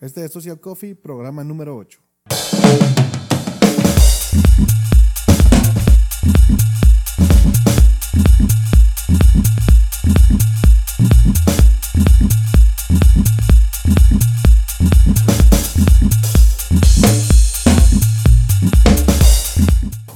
Este es Social Coffee, programa número 8.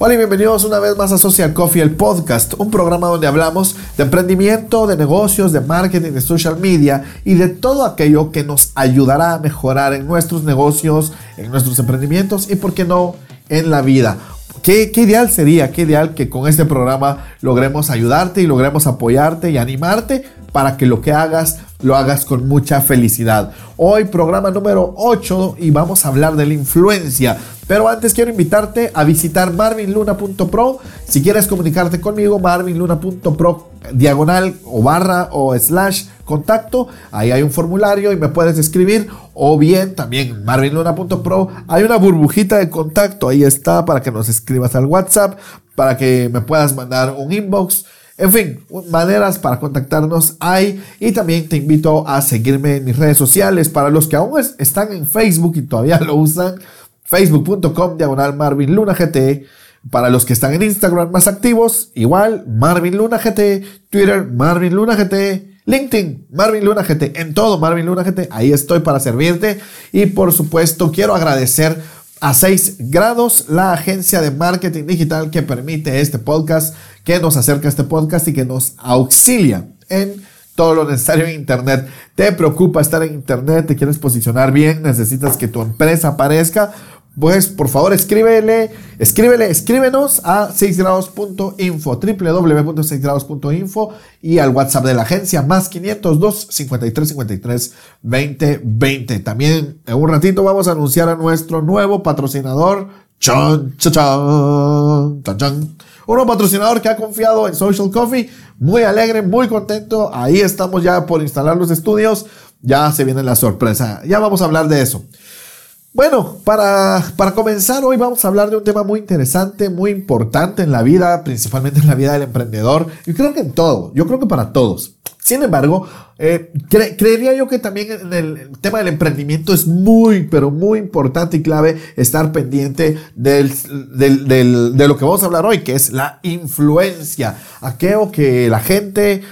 Hola y bienvenidos una vez más a Social Coffee, el podcast, un programa donde hablamos de emprendimiento, de negocios, de marketing, de social media y de todo aquello que nos ayudará a mejorar en nuestros negocios, en nuestros emprendimientos y, por qué no, en la vida. ¿Qué, qué ideal sería, qué ideal que con este programa logremos ayudarte y logremos apoyarte y animarte para que lo que hagas lo hagas con mucha felicidad. Hoy programa número 8 y vamos a hablar de la influencia. Pero antes quiero invitarte a visitar marvinluna.pro. Si quieres comunicarte conmigo, marvinluna.pro diagonal o barra o slash contacto. Ahí hay un formulario y me puedes escribir. O bien también marvinluna.pro hay una burbujita de contacto. Ahí está para que nos escribas al WhatsApp, para que me puedas mandar un inbox en fin, maneras para contactarnos hay y también te invito a seguirme en mis redes sociales. Para los que aún están en Facebook y todavía lo usan, facebook.com diagonal Marvin Luna GT. Para los que están en Instagram más activos, igual Marvin Luna GT, Twitter Marvin Luna GT, LinkedIn, Marvin Luna GT, en todo Marvin Luna GT, ahí estoy para servirte. Y por supuesto, quiero agradecer a 6 grados, la agencia de marketing digital que permite este podcast que nos acerca este podcast y que nos auxilia en todo lo necesario en Internet. ¿Te preocupa estar en Internet? ¿Te quieres posicionar bien? ¿Necesitas que tu empresa aparezca? Pues por favor escríbele, escríbele, escríbenos a 6grados.info, www.6grados.info y al WhatsApp de la agencia más 502 53 53 20 20. También en un ratito vamos a anunciar a nuestro nuevo patrocinador, Chon, chon, chon, chon, uno patrocinador que ha confiado en Social Coffee, muy alegre, muy contento. Ahí estamos ya por instalar los estudios. Ya se viene la sorpresa. Ya vamos a hablar de eso. Bueno, para, para comenzar hoy vamos a hablar de un tema muy interesante, muy importante en la vida, principalmente en la vida del emprendedor. Y creo que en todo, yo creo que para todos. Sin embargo, eh, creería yo que también en el tema del emprendimiento es muy, pero muy importante y clave estar pendiente del, de lo que vamos a hablar hoy, que es la influencia. Aquello que la gente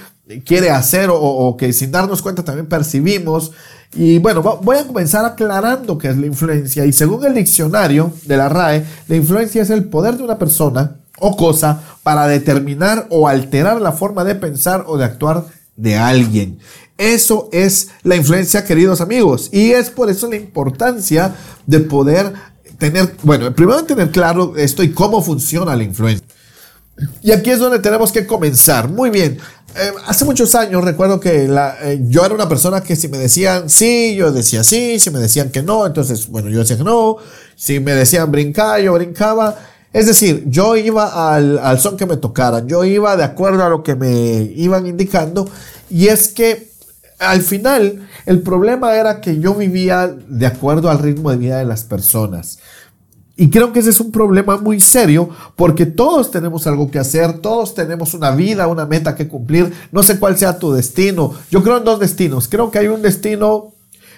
quiere hacer o, que sin darnos cuenta también percibimos. Y bueno, voy a comenzar aclarando qué es la influencia. Y según el diccionario de la RAE, la influencia es el poder de una persona o cosa para determinar o alterar la forma de pensar o de actuar de alguien. Eso es la influencia, queridos amigos. Y es por eso la importancia de poder tener, bueno, primero tener claro esto y cómo funciona la influencia. Y aquí es donde tenemos que comenzar. Muy bien. Eh, hace muchos años recuerdo que eh, yo era una persona que si me decían sí, yo decía sí, si me decían que no, entonces, bueno, yo decía que no, si me decían brincar, yo brincaba. Es decir, yo iba al, al son que me tocaran, yo iba de acuerdo a lo que me iban indicando y es que al final el problema era que yo vivía de acuerdo al ritmo de vida de las personas. Y creo que ese es un problema muy serio porque todos tenemos algo que hacer, todos tenemos una vida, una meta que cumplir. No sé cuál sea tu destino. Yo creo en dos destinos. Creo que hay un destino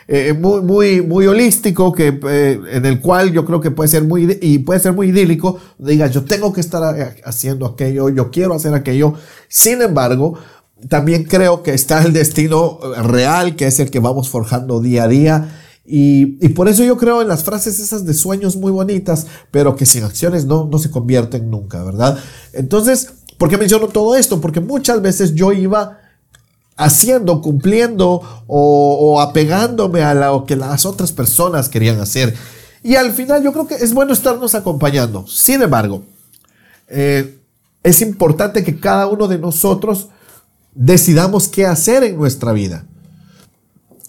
eh, muy, muy, muy holístico, que, eh, en el cual yo creo que puede ser muy, y puede ser muy idílico, diga, yo tengo que estar eh, haciendo aquello, yo quiero hacer aquello. Sin embargo, también creo que está el destino real, que es el que vamos forjando día a día. Y, por eso yo creo en las frases esas de sueños muy bonitas, pero que sin acciones no, no se convierten nunca, ¿verdad? Entonces, ¿por qué menciono todo esto? Porque muchas veces yo iba haciendo, cumpliendo o, apegándome a lo que las otras personas querían hacer. Y al final yo creo que es bueno estarnos acompañando. Sin embargo, eh, es importante que cada uno de nosotros decidamos qué hacer en nuestra vida.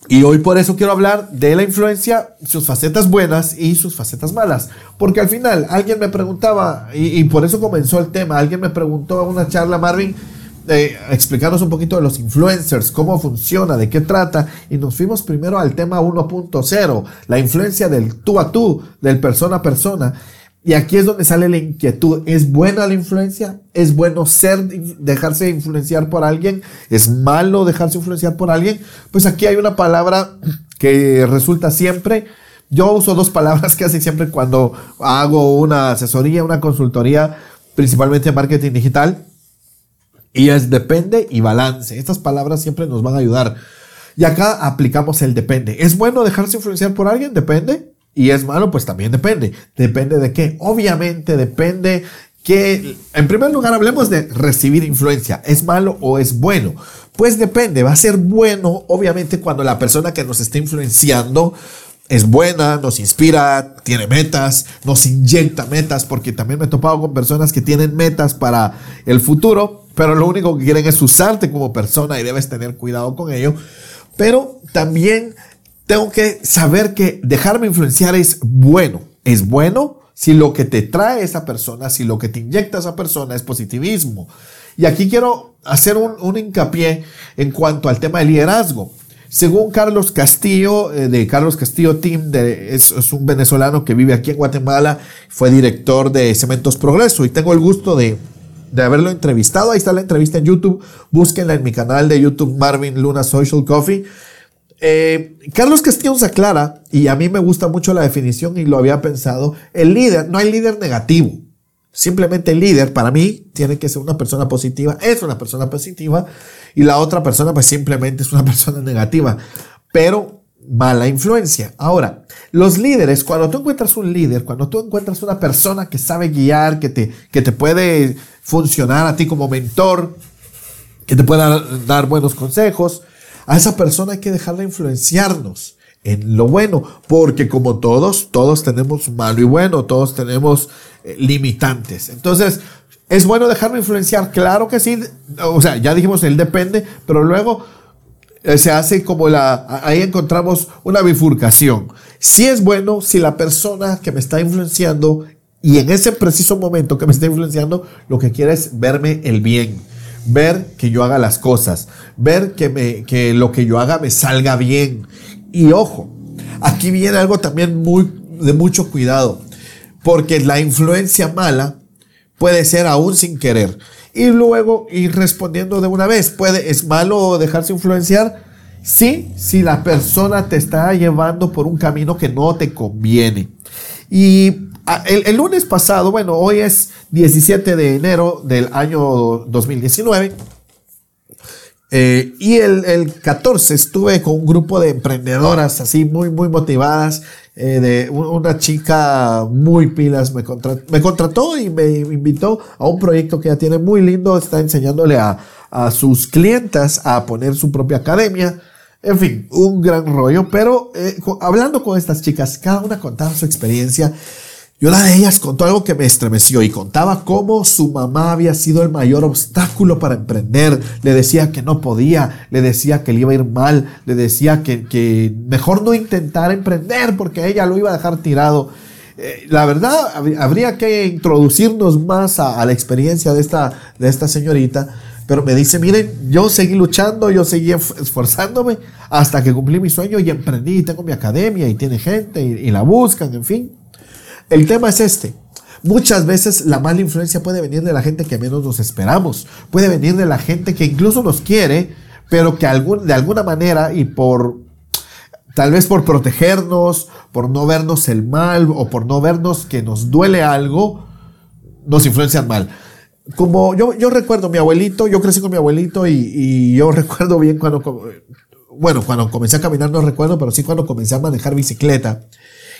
Y hoy por eso quiero hablar de la influencia, sus facetas buenas y sus facetas malas. Porque al final alguien me preguntaba, y, por eso comenzó el tema, alguien me preguntó en una charla, Marvin, eh, explicarnos un poquito de los influencers, cómo funciona, de qué trata. Y nos fuimos primero al tema 1.0, la influencia del tú a tú, del persona a persona. Y aquí es donde sale la inquietud. ¿Es buena la influencia? ¿Es bueno ser, dejarse influenciar por alguien? ¿Es malo dejarse influenciar por alguien? Pues aquí hay una palabra que resulta siempre, yo uso dos palabras casi siempre cuando hago una asesoría, una consultoría, principalmente en marketing digital, y es depende y balance. Estas palabras siempre nos van a ayudar. Y acá aplicamos el depende. ¿Es bueno dejarse influenciar por alguien? Depende. Y es malo, pues también depende. Depende de qué. Obviamente depende que, en primer lugar, hablemos de recibir influencia. ¿Es malo o es bueno? Pues depende. Va a ser bueno, obviamente, cuando la persona que nos está influenciando es buena, nos inspira, tiene metas, nos inyecta metas, porque también me he topado con personas que tienen metas para el futuro, pero lo único que quieren es usarte como persona y debes tener cuidado con ello. Pero también tengo que saber que dejarme influenciar es bueno. Es bueno si lo que te trae esa persona, si lo que te inyecta esa persona es positivismo. Y aquí quiero hacer un, hincapié en cuanto al tema de liderazgo. Según Carlos Castillo, eh, de Carlos Castillo Team, de, es, un venezolano que vive aquí en Guatemala, fue director de Cementos Progreso y tengo el gusto de, de haberlo entrevistado. Ahí está la entrevista en YouTube. Búsquenla en mi canal de YouTube Marvin Luna Social Coffee. Eh, Carlos Castillo se aclara, y a mí me gusta mucho la definición y lo había pensado, el líder, no hay líder negativo. Simplemente el líder, para mí, tiene que ser una persona positiva, es una persona positiva, y la otra persona, pues simplemente es una persona negativa, pero mala influencia. Ahora, los líderes, cuando tú encuentras un líder, cuando tú encuentras una persona que sabe guiar, que te, que te puede funcionar a ti como mentor, que te pueda dar buenos consejos, a esa persona hay que dejarla influenciarnos en lo bueno, porque como todos, todos tenemos malo y bueno, todos tenemos eh, limitantes. Entonces, ¿es bueno dejarme influenciar? Claro que sí. O sea, ya dijimos, él depende, pero luego eh, se hace como la, ahí encontramos una bifurcación. Si es bueno si la persona que me está influenciando y en ese preciso momento que me está influenciando, lo que quiere es verme el bien ver que yo haga las cosas, ver que, lo que yo haga me salga bien. Y ojo, aquí viene algo también muy, de mucho cuidado, porque la influencia mala puede ser aún sin querer. Y luego ir respondiendo de una vez, puede, ¿es malo dejarse influenciar? Sí, si la persona te está llevando por un camino que no te conviene. Y Ah, el, lunes pasado, bueno, hoy es 17 de enero del año 2019. Eh, y el, 14 estuve con un grupo de emprendedoras así muy, muy motivadas. Eh, de una chica muy pilas me, me contrató y me invitó a un proyecto que ya tiene muy lindo. Está enseñándole a, sus clientas a poner su propia academia. En fin, un gran rollo. Pero eh, hablando con estas chicas, cada una contaba su experiencia. Y una de ellas contó algo que me estremeció y contaba cómo su mamá había sido el mayor obstáculo para emprender. Le decía que no podía, le decía que le iba a ir mal, le decía que, mejor no intentar emprender porque ella lo iba a dejar tirado. Eh, la verdad, habría que introducirnos más a, la experiencia de esta, de esta señorita. Pero me dice, miren, yo seguí luchando, yo seguí esforzándome hasta que cumplí mi sueño y emprendí, tengo mi academia y tiene gente y la buscan, en fin. El tema es este. Muchas veces la mala influencia puede venir de la gente que menos nos esperamos. Puede venir de la gente que incluso nos quiere, pero que de alguna manera y por tal vez por protegernos, por no vernos el mal o por no vernos que nos duele algo, nos influencian mal. Como yo, recuerdo mi abuelito, yo crecí con mi abuelito y, y yo recuerdo bien cuando, bueno, cuando comencé a caminar no recuerdo, pero sí cuando comencé a manejar bicicleta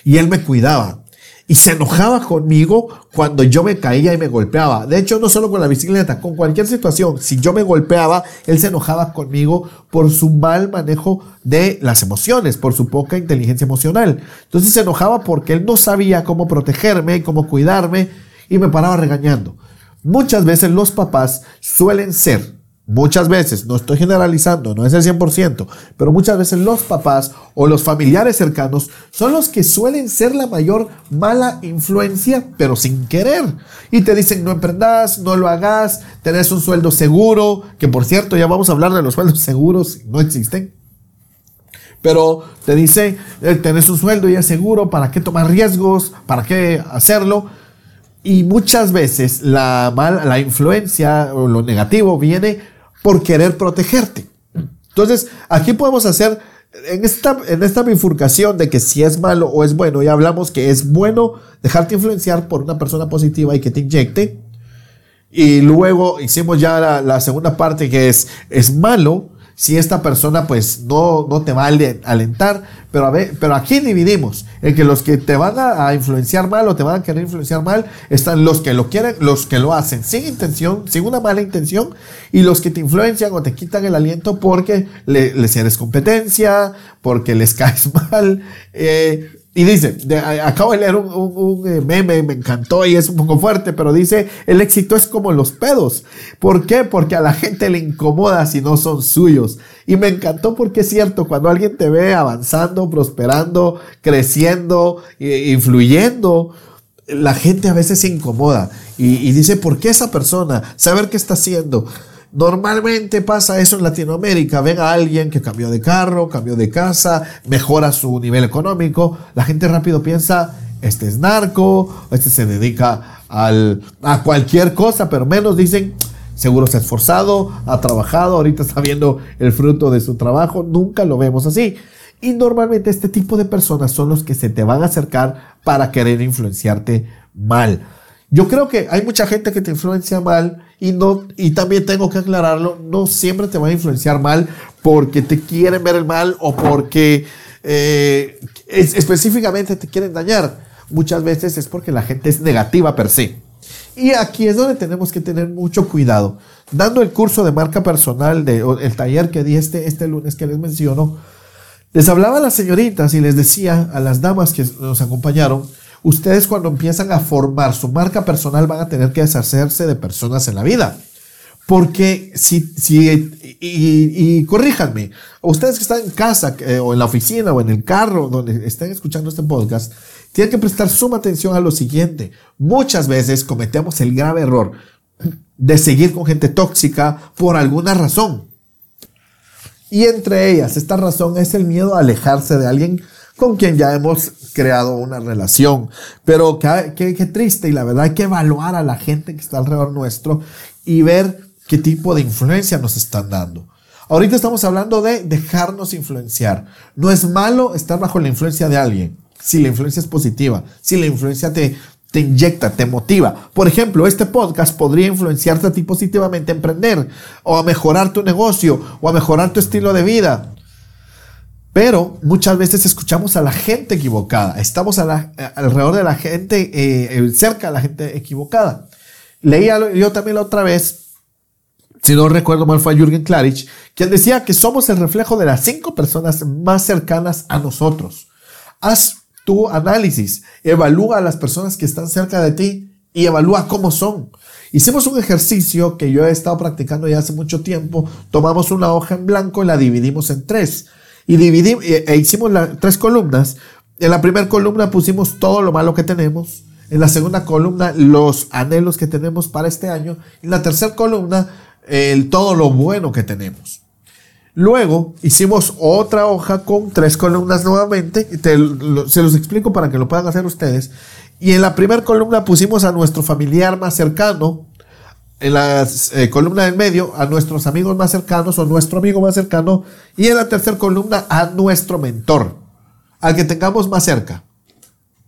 y él me cuidaba y se enojaba conmigo cuando yo me caía y me golpeaba. De hecho, no solo con la bicicleta, con cualquier situación, si yo me golpeaba, él se enojaba conmigo por su mal manejo de las emociones, por su poca inteligencia emocional. Entonces se enojaba porque él no sabía cómo protegerme y cómo cuidarme y me paraba regañando. Muchas veces los papás suelen ser Muchas veces, no estoy generalizando, no es el 100%, pero muchas veces los papás o los familiares cercanos son los que suelen ser la mayor mala influencia, pero sin querer. Y te dicen, no emprendas, no lo hagas, tenés un sueldo seguro, que por cierto, ya vamos a hablar de los sueldos seguros, no existen. Pero te dice, eh, tenés un sueldo y es seguro, ¿para qué tomar riesgos? ¿Para qué hacerlo? Y muchas veces la, mala, la influencia o lo negativo viene por querer protegerte. Entonces, aquí podemos hacer en esta, en esta bifurcación de que si es malo o es bueno, ya hablamos que es bueno dejarte influenciar por una persona positiva y que te inyecte. Y luego hicimos ya la, la segunda parte que es, es malo si esta persona pues no, no te va a alentar, pero, a ver, pero aquí dividimos, en que los que te van a, influenciar mal o te van a querer influenciar mal, están los que lo quieren, los que lo hacen sin intención, sin una mala intención, y los que te influencian o te quitan el aliento porque le, les eres competencia, porque les caes mal, eh, y dice, acabo de leer un, eh, meme, me encantó y es un poco fuerte, pero dice, el éxito es como los pedos. ¿Por qué? Porque a la gente le incomoda si no son suyos. Y me encantó porque es cierto, cuando alguien te ve avanzando, prosperando, creciendo, influyendo, la gente a veces se incomoda y dice, ¿por qué esa persona? Saber qué está haciendo. Normalmente pasa eso en Latinoamérica. Ven a alguien que cambió de carro, cambió de casa, mejora su nivel económico. La gente rápido piensa, este es narco, este se dedica al, a cualquier cosa, pero menos dicen, seguro se ha esforzado, ha trabajado, ahorita está viendo el fruto de su trabajo. Nunca lo vemos así. Y normalmente este tipo de personas son los que se te van a acercar para querer influenciarte mal. Yo creo que hay mucha gente que te influencia mal y no y también tengo que aclararlo, no siempre te va a influenciar mal porque te quieren ver el mal o porque eh, específicamente te quieren dañar. Muchas veces es porque la gente es negativa per se. Y aquí es donde tenemos que tener mucho cuidado. Dando el curso de marca personal, de, el taller que di este, este lunes que les menciono, les hablaba a las señoritas y les decía a las damas que nos acompañaron, ustedes cuando empiezan a formar su marca personal van a tener que deshacerse de personas en la vida. Porque si, si y, corríjanme, ustedes que están en casa eh, o en la oficina o en el carro donde estén escuchando este podcast, tienen que prestar suma atención a lo siguiente. Muchas veces cometemos el grave error de seguir con gente tóxica por alguna razón. Y entre ellas, esta razón es el miedo a alejarse de alguien con quien ya hemos creado una relación. Pero qué, qué, triste y la verdad hay que evaluar a la gente que está alrededor nuestro y ver qué tipo de influencia nos están dando. Ahorita estamos hablando de dejarnos influenciar. No es malo estar bajo la influencia de alguien, si la influencia es positiva, si la influencia te, te inyecta, te motiva. Por ejemplo, este podcast podría influenciarte a ti positivamente a emprender, o a mejorar tu negocio, o a mejorar tu estilo de vida. Pero muchas veces escuchamos a la gente equivocada. Estamos alrededor de la gente, eh, eh, cerca de la gente equivocada. Leía yo también la otra vez, si no recuerdo mal, fue Jürgen Klarich, quien decía que somos el reflejo de las cinco personas más cercanas a nosotros. Haz tu análisis, evalúa a las personas que están cerca de ti y evalúa cómo son. Hicimos un ejercicio que yo he estado practicando ya hace mucho tiempo. Tomamos una hoja en blanco y la dividimos en tres y dividimos e hicimos las tres columnas. En la primera columna pusimos todo lo malo que tenemos. En la segunda columna los anhelos que tenemos para este año. En la tercera columna el todo lo bueno que tenemos. Luego hicimos otra hoja con tres columnas nuevamente. se los explico para que lo puedan hacer ustedes. Y en la primera columna pusimos a nuestro familiar más cercano, en la eh, columna del medio a nuestros amigos más cercanos o nuestro amigo más cercano y en la tercera columna a nuestro mentor, al que tengamos más cerca.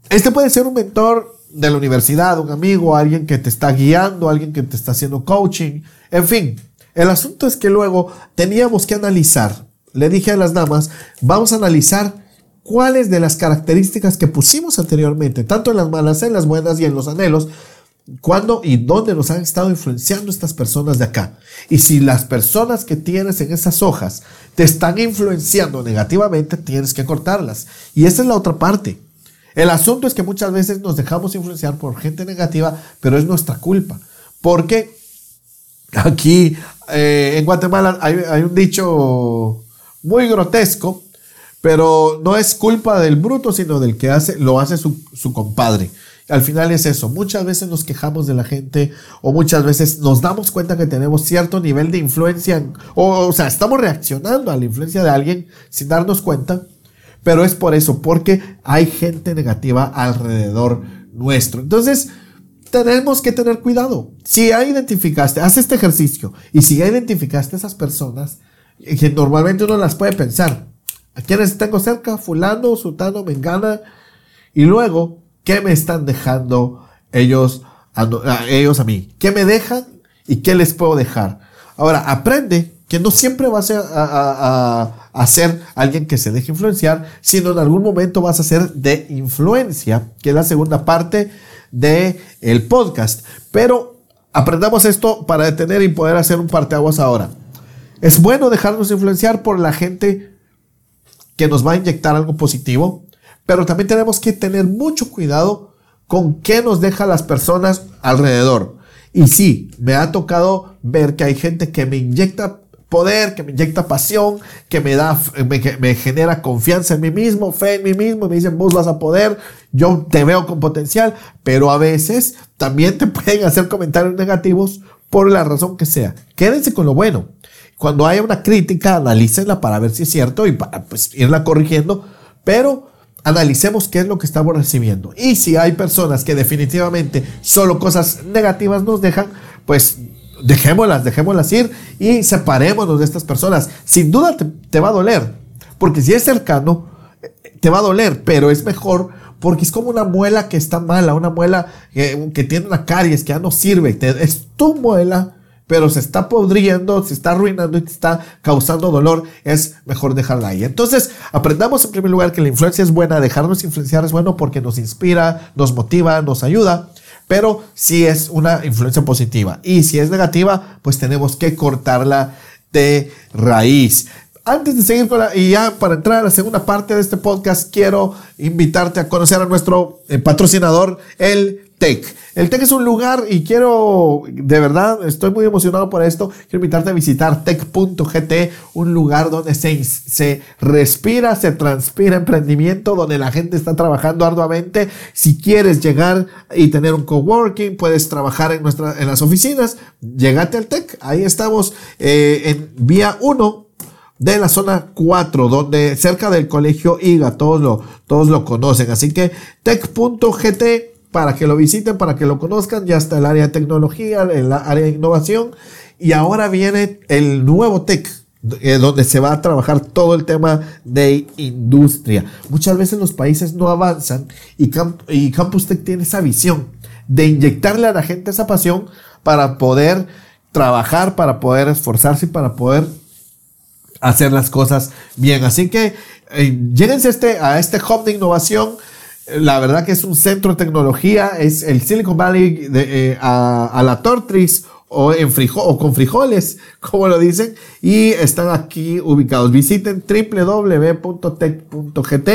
Este puede ser un mentor de la universidad, un amigo, alguien que te está guiando, alguien que te está haciendo coaching, en fin. El asunto es que luego teníamos que analizar, le dije a las damas, vamos a analizar cuáles de las características que pusimos anteriormente, tanto en las malas, en las buenas y en los anhelos, cuándo y dónde nos han estado influenciando estas personas de acá. Y si las personas que tienes en esas hojas te están influenciando negativamente, tienes que cortarlas. Y esa es la otra parte. El asunto es que muchas veces nos dejamos influenciar por gente negativa, pero es nuestra culpa. Porque aquí eh, en Guatemala hay, un dicho muy grotesco, pero no es culpa del bruto, sino del que hace, lo hace su, su compadre. Al final es eso, muchas veces nos quejamos de la gente o muchas veces nos damos cuenta que tenemos cierto nivel de influencia o, sea, estamos reaccionando a la influencia de alguien sin darnos cuenta, pero es por eso, porque hay gente negativa alrededor nuestro. Entonces, tenemos que tener cuidado. Si ya identificaste, haz este ejercicio y si ya identificaste esas personas, que normalmente uno las puede pensar, ¿A quiénes tengo cerca? Fulano, Sultano, Mengana. Y luego, ¿qué me están dejando ellos a, ellos a mí? ¿Qué me dejan y qué les puedo dejar? Ahora, aprende que no siempre vas a, a, ser alguien que se deje influenciar, sino en algún momento vas a ser de influencia, que es la segunda parte del el podcast. Pero aprendamos esto para detener y poder hacer un parteaguas ahora. Es bueno dejarnos influenciar por la gente que nos va a inyectar algo positivo, pero también tenemos que tener mucho cuidado con qué nos deja las personas alrededor. Y sí, me ha tocado ver que hay gente que me inyecta poder, que me inyecta pasión, que me da, me, genera confianza en mí mismo, fe en mí mismo, me dicen vos vas a poder, yo te veo con potencial, pero a veces también te pueden hacer comentarios negativos por la razón que sea. Quédense con lo bueno. Cuando haya una crítica, analícenla para ver si es cierto y para pues, irla corrigiendo, pero analicemos qué es lo que estamos recibiendo. Y si hay personas que definitivamente solo cosas negativas nos dejan, pues dejémoslas, dejémoslas ir y separémonos de estas personas. Sin duda te, va a doler, porque si es cercano, te va a doler, pero es mejor porque es como una muela que está mala, una muela que, tiene una caries, que ya no sirve. es tu muela, pero se está podriendo, se está arruinando y te está causando dolor. Es mejor dejarla ahí. Entonces, aprendamos en primer lugar que la influencia es buena, dejarnos influenciar es bueno porque nos inspira, nos motiva, nos ayuda pero si es una influencia positiva. Y si es negativa, pues tenemos que cortarla de raíz. Antes de seguir con la, y ya para entrar a la segunda parte de este podcast, quiero invitarte a conocer a nuestro eh, patrocinador, el TEC. El TEC es un lugar y quiero, de verdad, estoy muy emocionado por esto. Quiero invitarte a visitar tech.gt, un lugar donde se, respira, se transpira emprendimiento, donde la gente está trabajando arduamente. Si quieres llegar y tener un coworking, puedes trabajar en, nuestra, en las oficinas, llegate al TEC. Ahí estamos eh, en vía 1 de la zona 4, donde cerca del colegio IGA, todos lo, todos lo conocen. Así que tech.gt para que lo visiten, para que lo conozcan. Ya está el área de tecnología, el área de innovación. Y ahora viene el nuevo tech, eh, donde se va a trabajar todo el tema de industria. Muchas veces los países no avanzan y, y Campus Tech tiene esa visión de inyectarle a la gente esa pasión para poder trabajar, para poder esforzarse y para poder hacer las cosas bien. Así que eh, lléguense este, a este hub de innovación la verdad que es un centro de tecnología, es el Silicon Valley eh, a, la Tortris o, en o con frijoles, como lo dicen, y están aquí ubicados. Visiten www.tech.gt,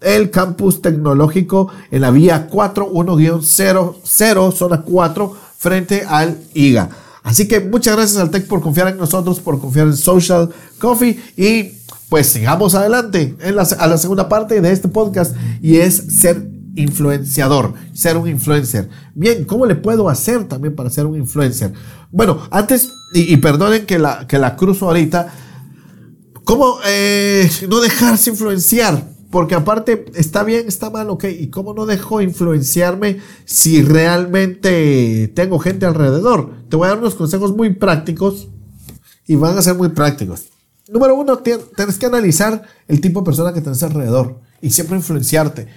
el campus tecnológico en la vía 41-00, zona 4, frente al IGA. Así que muchas gracias al Tech por confiar en nosotros, por confiar en Social Coffee y pues sigamos adelante en la, a la segunda parte de este podcast y es ser influenciador, ser un influencer. Bien, ¿cómo le puedo hacer también para ser un influencer? Bueno, antes, y, perdonen que la, que la cruzo ahorita, ¿cómo eh, no dejarse influenciar? Porque aparte, está bien, está mal, ok. ¿Y cómo no dejo influenciarme si realmente tengo gente alrededor? Te voy a dar unos consejos muy prácticos y van a ser muy prácticos. Número uno, tienes que analizar el tipo de persona que tienes alrededor y siempre influenciarte.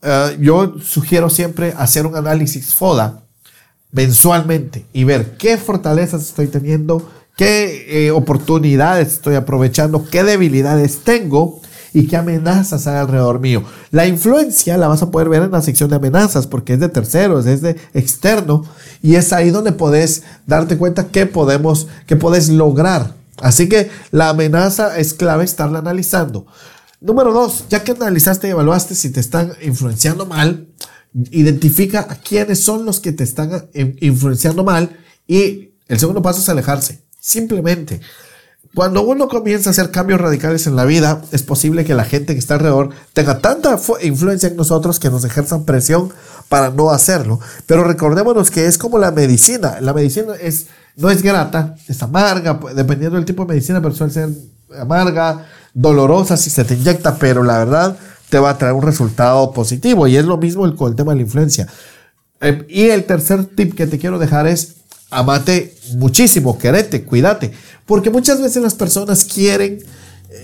Eh, yo sugiero siempre hacer un análisis FODA mensualmente y ver qué fortalezas estoy teniendo, qué eh, oportunidades estoy aprovechando, qué debilidades tengo y qué amenazas hay alrededor mío. La influencia la vas a poder ver en la sección de amenazas porque es de terceros, es de externo y es ahí donde puedes darte cuenta qué podemos, qué puedes lograr Así que la amenaza es clave estarla analizando. Número dos, ya que analizaste y evaluaste si te están influenciando mal, identifica a quiénes son los que te están influenciando mal y el segundo paso es alejarse. Simplemente, cuando uno comienza a hacer cambios radicales en la vida, es posible que la gente que está alrededor tenga tanta influencia en nosotros que nos ejerzan presión para no hacerlo. Pero recordémonos que es como la medicina. La medicina es no es grata, es amarga, dependiendo del tipo de medicina, pero suele ser amarga, dolorosa si se te inyecta, pero la verdad te va a traer un resultado positivo. Y es lo mismo con el tema de la influencia. Em, y el tercer tip que te quiero dejar es amate muchísimo, querete, cuídate. Porque muchas veces las personas quieren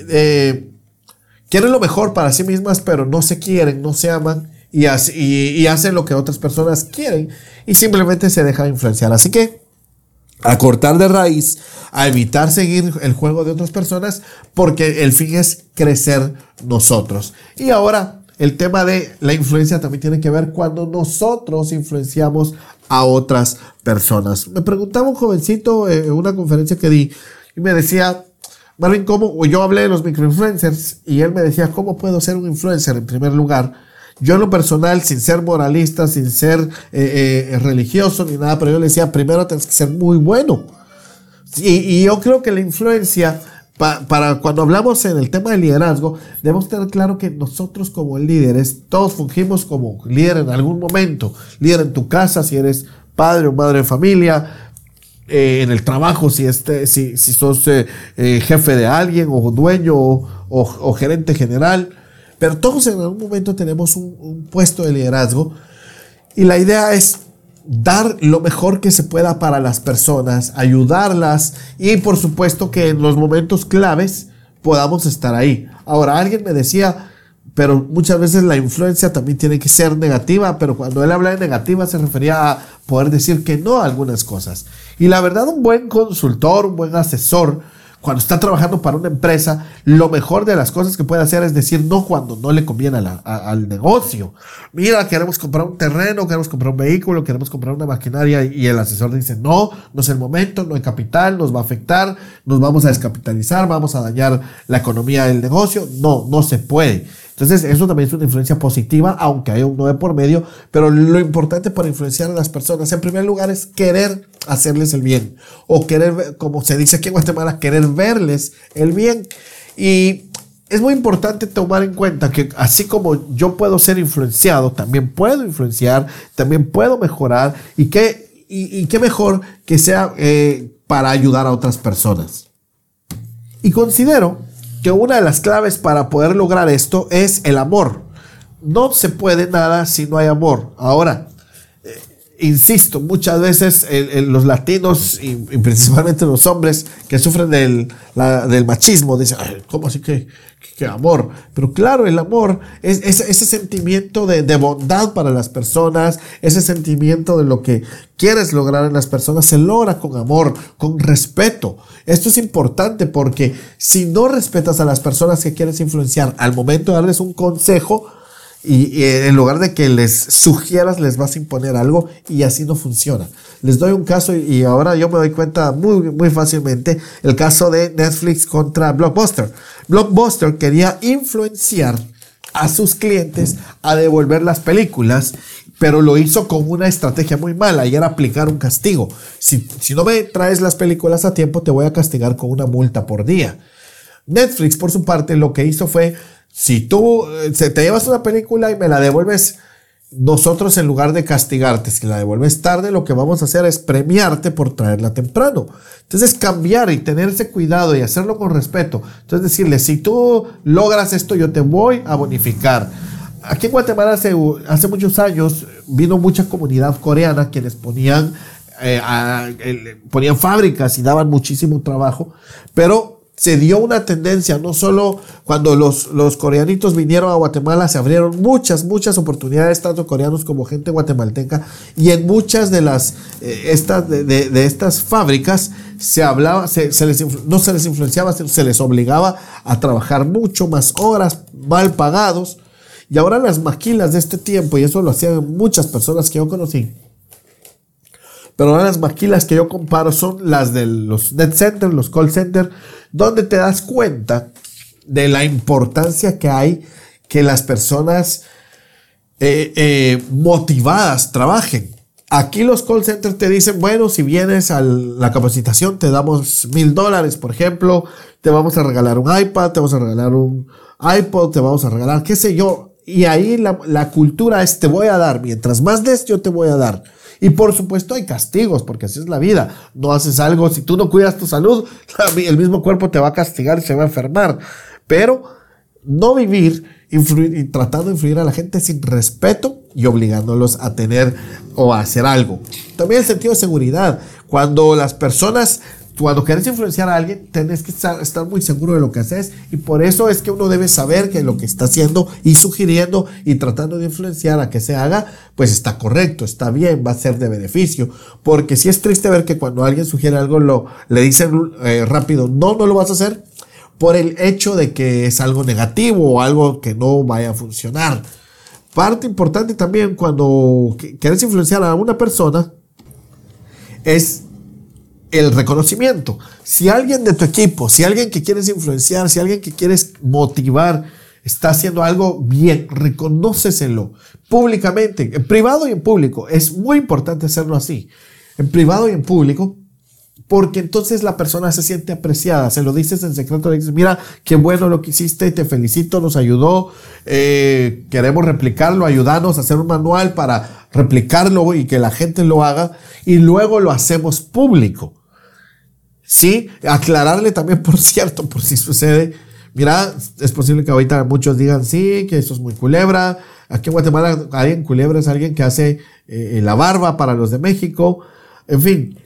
eh, quieren lo mejor para sí mismas, pero no se quieren, no se aman y, y, hacen lo que otras personas quieren y simplemente se dejan influenciar. Así que a cortar de raíz, a evitar seguir el juego de otras personas, porque el fin es crecer nosotros. Y ahora, el tema de la influencia también tiene que ver cuando nosotros influenciamos a otras personas. Me preguntaba un jovencito en una conferencia que di y me decía, Marvin, ¿cómo? Yo hablé de los microinfluencers y él me decía, ¿cómo puedo ser un influencer en primer lugar? Yo en lo personal, sin ser moralista, sin ser eh, eh, religioso ni nada, pero yo le decía, primero tienes que ser muy bueno. Y, yo creo que la influencia, para cuando hablamos en el tema de liderazgo, debemos tener claro que nosotros como líderes, todos fungimos como líder en algún momento. Líder en tu casa, si eres padre o madre de familia, eh, en el trabajo, si, este, si, si sos jefe de alguien o dueño o gerente general pero todos en algún momento tenemos un, puesto de liderazgo y la idea es dar lo mejor que se pueda para las personas, ayudarlas y por supuesto que en los momentos claves podamos estar ahí. Ahora, alguien me decía, pero muchas veces la influencia también tiene que ser negativa, pero cuando él habla de negativa se refería a poder decir que no a algunas cosas. Y la verdad, un buen consultor, un buen asesor, cuando está trabajando para una empresa, lo mejor de las cosas que puede hacer es decir no cuando no le conviene al negocio. Mira, queremos comprar un terreno, queremos comprar un vehículo, queremos comprar una maquinaria y el asesor dice no, no es el momento, no hay capital, nos va a afectar, nos vamos a descapitalizar, vamos a dañar la economía del negocio. No, no se puede. Entonces, eso también es una influencia positiva, aunque hay un 9 por medio, pero lo importante para influenciar a las personas, en primer lugar, es querer hacerles el bien, o querer, como se dice aquí en Guatemala, querer verles el bien. Y es muy importante tomar en cuenta que así como yo puedo ser influenciado, también puedo influenciar, también puedo mejorar, y qué, y, qué mejor que sea eh, para ayudar a otras personas. Y considero que una de las claves para poder lograr esto es el amor. No se puede nada si no hay amor. Ahora, insisto, muchas veces los latinos y, principalmente los hombres que sufren del, del machismo dicen, ¿cómo así que, que, amor? Pero claro, el amor es, ese sentimiento de, de, bondad para las personas, ese sentimiento de lo que quieres lograr en las personas, se logra con amor, con respeto. Esto es importante porque si no respetas a las personas que quieres influenciar al momento de darles un consejo, y, en lugar de que les sugieras, les vas a imponer algo y así no funciona. Les doy un caso y ahora yo me doy cuenta muy, muy fácilmente el caso de Netflix contra Blockbuster. Blockbuster quería influenciar a sus clientes a devolver las películas, pero lo hizo con una estrategia muy mala y era aplicar un castigo. Si, si no me traes las películas a tiempo, te voy a castigar con una multa por día. Netflix, por su parte, lo que hizo fue si tú eh, te llevas una película y me la devuelves, nosotros en lugar de castigarte, si la devuelves tarde, lo que vamos a hacer es premiarte por traerla temprano. Entonces cambiar y tener ese cuidado y hacerlo con respeto. Entonces decirle, si tú logras esto, yo te voy a bonificar. Aquí en Guatemala hace, hace muchos años vino mucha comunidad coreana quienes ponían, eh, ponían fábricas y daban muchísimo trabajo, pero se dio una tendencia, no solo cuando los, los coreanitos vinieron a Guatemala, se abrieron muchas, muchas oportunidades, tanto coreanos como gente guatemalteca, y en muchas de las, eh, estas, de, estas fábricas se hablaba, se, se les, no se les influenciaba, se les obligaba a trabajar mucho más horas, mal pagados, y ahora las maquilas de este tiempo, y eso lo hacían muchas personas que yo conocí, pero ahora las maquilas que yo comparo son las de los net centers, los call centers, donde te das cuenta de la importancia que hay que las personas eh, eh, motivadas trabajen. Aquí los call centers te dicen, bueno, si vienes a la capacitación te damos mil dólares, por ejemplo, te vamos a regalar un iPad, te vamos a regalar un iPod, te vamos a regalar, qué sé yo. Y ahí la, la cultura es, te voy a dar, mientras más des, yo te voy a dar. Y por supuesto hay castigos, porque así es la vida. No haces algo, si tú no cuidas tu salud, el mismo cuerpo te va a castigar y se va a enfermar. Pero no vivir y tratando de influir a la gente sin respeto y obligándolos a tener o a hacer algo. También el sentido de seguridad. Cuando las personas cuando quieres influenciar a alguien, tenés que estar, muy seguro de lo que haces y por eso es que uno debe saber que lo que está haciendo y sugiriendo y tratando de influenciar a que se haga, pues está correcto, está bien, va a ser de beneficio. Porque si es triste ver que cuando alguien sugiere algo, lo, le dicen eh, rápido, no, no lo vas a hacer por el hecho de que es algo negativo o algo que no vaya a funcionar. Parte importante también cuando quieres influenciar a una persona es el reconocimiento. Si alguien de tu equipo, si alguien que quieres influenciar, si alguien que quieres motivar, está haciendo algo bien, reconóceselo públicamente, en privado y en público. Es muy importante hacerlo así. En privado y en público, porque entonces la persona se siente apreciada, se lo dices en secreto, le dices, mira, qué bueno lo que hiciste, te felicito, nos ayudó, eh, queremos replicarlo, ayudarnos a hacer un manual para replicarlo y que la gente lo haga, y luego lo hacemos público. Sí, aclararle también, por cierto, por si sucede, mira, es posible que ahorita muchos digan, sí, que eso es muy culebra. Aquí en Guatemala, alguien culebra es alguien que hace eh, la barba para los de México. En fin,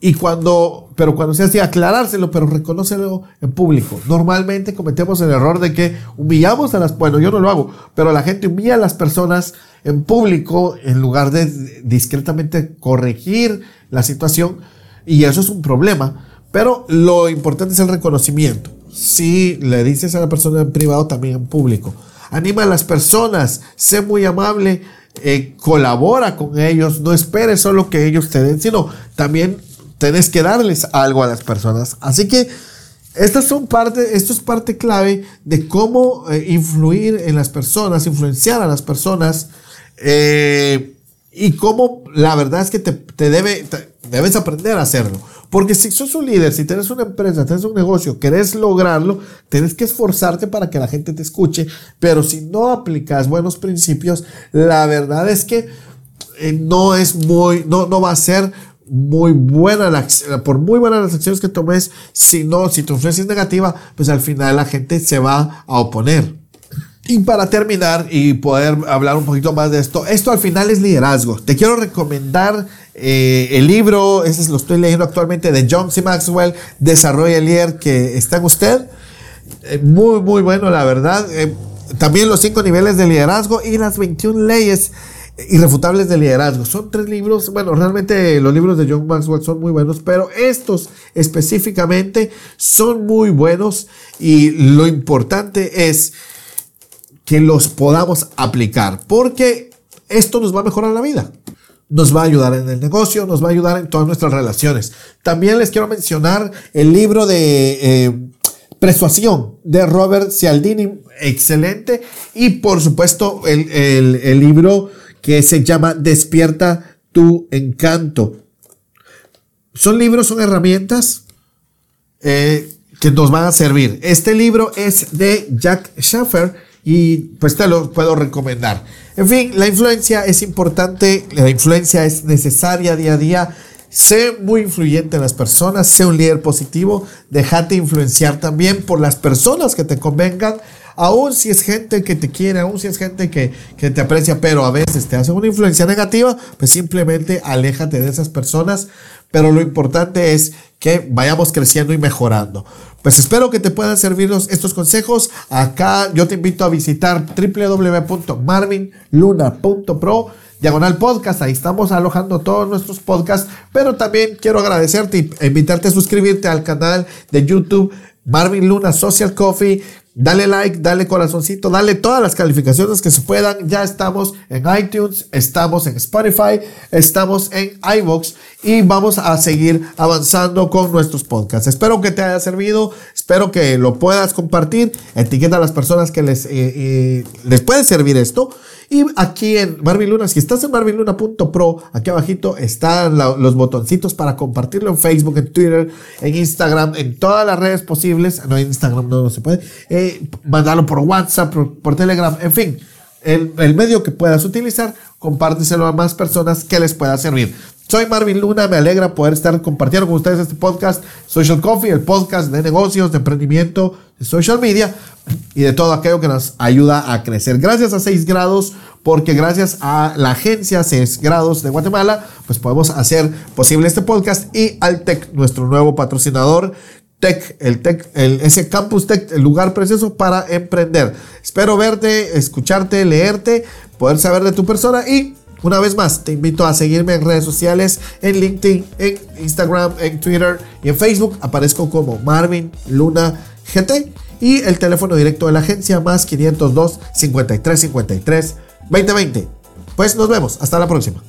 y cuando, pero cuando se hace aclarárselo, pero reconócelo en público. Normalmente cometemos el error de que humillamos a las, bueno, yo no lo hago, pero la gente humilla a las personas en público en lugar de discretamente corregir la situación. Y eso es un problema pero lo importante es el reconocimiento. Si le dices a la persona en privado, también en público. Anima a las personas, sé muy amable, eh, colabora con ellos, no esperes solo que ellos te den, sino también tienes que darles algo a las personas. Así que estas son parte, esto es parte clave de cómo eh, influir en las personas, influenciar a las personas eh, y cómo la verdad es que te, debe, debes aprender a hacerlo. Porque si sos un líder, si tienes una empresa, tienes un negocio, querés lograrlo, tienes que esforzarte para que la gente te escuche. Pero si no aplicas buenos principios, la verdad es que eh, no es muy, no, no va a ser muy buena la, por muy buenas las acciones que tomes, si no, si tu influencia es negativa, pues al final la gente se va a oponer. Y para terminar y poder hablar un poquito más de esto, esto al final es liderazgo. Te quiero recomendar eh, el libro, ese lo estoy leyendo actualmente, de John C. Maxwell, Desarrolla el Líder, que está en usted. Eh, muy, muy bueno, la verdad. Eh, también los cinco niveles de liderazgo y las 21 leyes irrefutables de liderazgo. Son tres libros, bueno, realmente los libros de John Maxwell son muy buenos, pero estos específicamente son muy buenos y lo importante es que los podamos aplicar, porque esto nos va a mejorar la vida. Nos va a ayudar en el negocio, nos va a ayudar en todas nuestras relaciones. También les quiero mencionar el libro de eh, Persuasión de Robert Cialdini, excelente. Y por supuesto el, el, libro que se llama Despierta tu encanto. Son libros, son herramientas eh, que nos van a servir. Este libro es de Jack Schaffer y pues te lo puedo recomendar. En fin, la influencia es importante, la influencia es necesaria día a día. Sé muy influyente en las personas, sé un líder positivo, déjate influenciar también por las personas que te convengan, aun si es gente que te quiere, aun si es gente que, que te aprecia, pero a veces te hace una influencia negativa, pues simplemente aléjate de esas personas. Pero lo importante es que vayamos creciendo y mejorando. Pues espero que te puedan servir estos consejos. Acá yo te invito a visitar www.marvinluna.pro diagonal podcast. Ahí estamos alojando todos nuestros podcasts. Pero también quiero agradecerte y invitarte a suscribirte al canal de YouTube Marvin Luna Social Coffee. Dale like, dale corazoncito, dale todas las calificaciones que se puedan. Ya estamos en iTunes, estamos en Spotify, estamos en iVoox y vamos a seguir avanzando con nuestros podcasts. Espero que te haya servido, espero que lo puedas compartir. Etiqueta a las personas que les, eh, eh, les puede servir esto. Y aquí en Marvin Luna, si estás en marvinluna.pro, aquí abajito están los botoncitos para compartirlo en Facebook, en Twitter, en Instagram, en todas las redes posibles. No, en Instagram no, se puede. Eh, mandarlo por WhatsApp, por, Telegram, en fin. El, el, medio que puedas utilizar, compárteselo a más personas que les pueda servir. Soy Marvin Luna, me alegra poder estar compartiendo con ustedes este podcast Social Coffee, el podcast de negocios, de emprendimiento, de social media y de todo aquello que nos ayuda a crecer. Gracias a 6 grados porque gracias a la agencia 6 grados de Guatemala, pues podemos hacer posible este podcast y Altec, nuestro nuevo patrocinador, Tech, el Tech, ese Campus Tech, el lugar precioso para emprender. Espero verte, escucharte, leerte, poder saber de tu persona y una vez más, te invito a seguirme en redes sociales, en LinkedIn, en Instagram, en Twitter y en Facebook. Aparezco como Marvin Luna GT y el teléfono directo de la agencia más 502 53 53 2020. Pues nos vemos. Hasta la próxima.